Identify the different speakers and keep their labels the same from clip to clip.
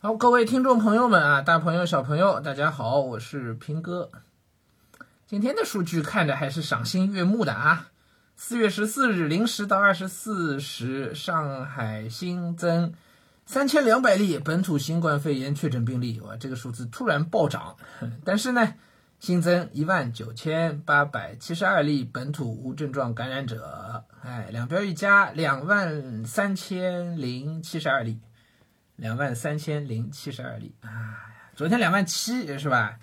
Speaker 1: 好，各位听众朋友们啊，大朋友小朋友，大家好，我是平哥。今天的数据看着还是赏心悦目的啊。四月十四日零时到二十四时，上海新增三千两百例本土新冠肺炎确诊病例，哇，这个数字突然暴涨。但是呢，新增一万九千八百七十二例本土无症状感染者，哎，两边一加，两万三千零七十二例。两万三千零七十二例啊！昨天两万七是吧？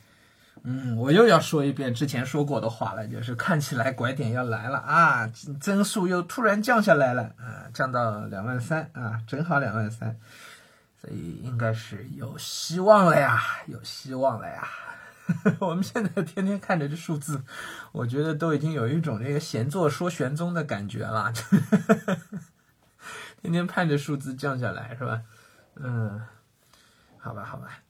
Speaker 1: 嗯，我又要说一遍之前说过的话了，就是看起来拐点要来了啊，增速又突然降下来了啊，降到两万三啊，正好两万三，所以应该是有希望了呀，有希望了呀！我们现在天天看着这数字，我觉得都已经有一种这个闲坐说玄宗的感觉了，天天盼着数字降下来是吧？嗯，好吧，好吧，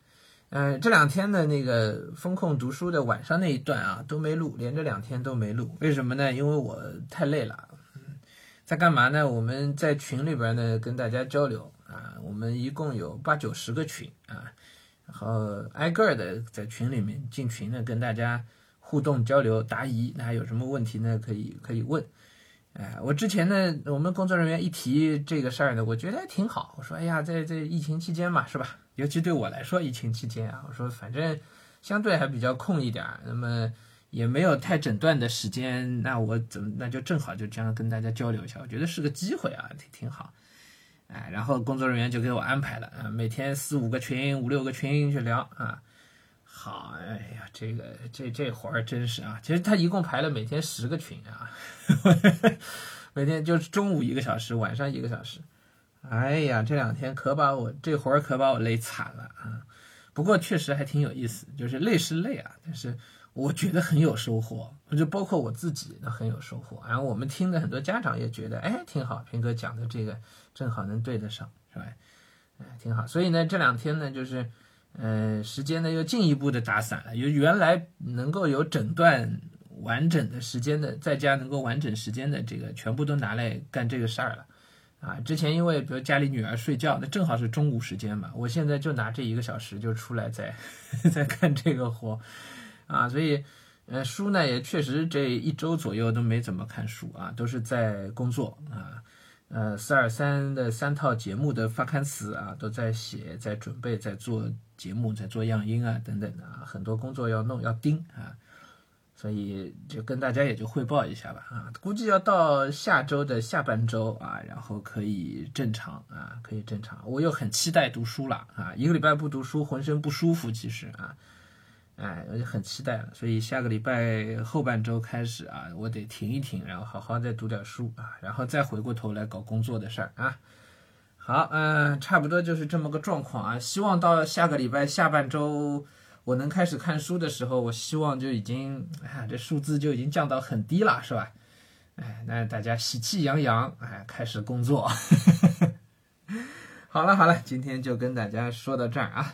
Speaker 1: 嗯，这两天的那个风控读书的晚上那一段啊都没录，连着两天都没录，为什么呢？因为我太累了。嗯，在干嘛呢？我们在群里边呢跟大家交流啊，我们一共有八九十个群啊，然后挨个的在群里面进群呢跟大家互动交流答疑，那有什么问题呢？可以可以问。哎，我之前呢，我们工作人员一提这个事儿呢，我觉得还挺好。我说，哎呀，在在疫情期间嘛，是吧？尤其对我来说，疫情期间啊，我说反正相对还比较空一点，那么也没有太诊断的时间，那我怎么那就正好就这样跟大家交流一下，我觉得是个机会啊，挺挺好。哎，然后工作人员就给我安排了啊，每天四五个群、五六个群去聊啊。好，哎呀，这个这这活儿真是啊！其实他一共排了每天十个群啊，每天就是中午一个小时，晚上一个小时。哎呀，这两天可把我这活儿可把我累惨了啊！不过确实还挺有意思，就是累是累啊，但是我觉得很有收获，就包括我自己都很有收获。然后我们听的很多家长也觉得，哎，挺好，平哥讲的这个正好能对得上，是吧？哎，挺好。所以呢，这两天呢，就是。呃，时间呢又进一步的打散了，由原来能够有诊断完整的时间的，在家能够完整时间的这个，全部都拿来干这个事儿了，啊，之前因为比如家里女儿睡觉，那正好是中午时间嘛，我现在就拿这一个小时就出来在 在干这个活，啊，所以呃书呢也确实这一周左右都没怎么看书啊，都是在工作啊。呃，四二三的三套节目的发刊词啊，都在写，在准备，在做节目，在做样音啊，等等的啊，很多工作要弄，要盯啊，所以就跟大家也就汇报一下吧啊，估计要到下周的下半周啊，然后可以正常啊，可以正常。我又很期待读书了啊，一个礼拜不读书，浑身不舒服，其实啊。哎，我就很期待了，所以下个礼拜后半周开始啊，我得停一停，然后好好再读点书啊，然后再回过头来搞工作的事儿啊。好，嗯，差不多就是这么个状况啊。希望到下个礼拜下半周我能开始看书的时候，我希望就已经，哎，这数字就已经降到很低了，是吧？哎，那大家喜气洋洋，哎，开始工作。好了好了，今天就跟大家说到这儿啊。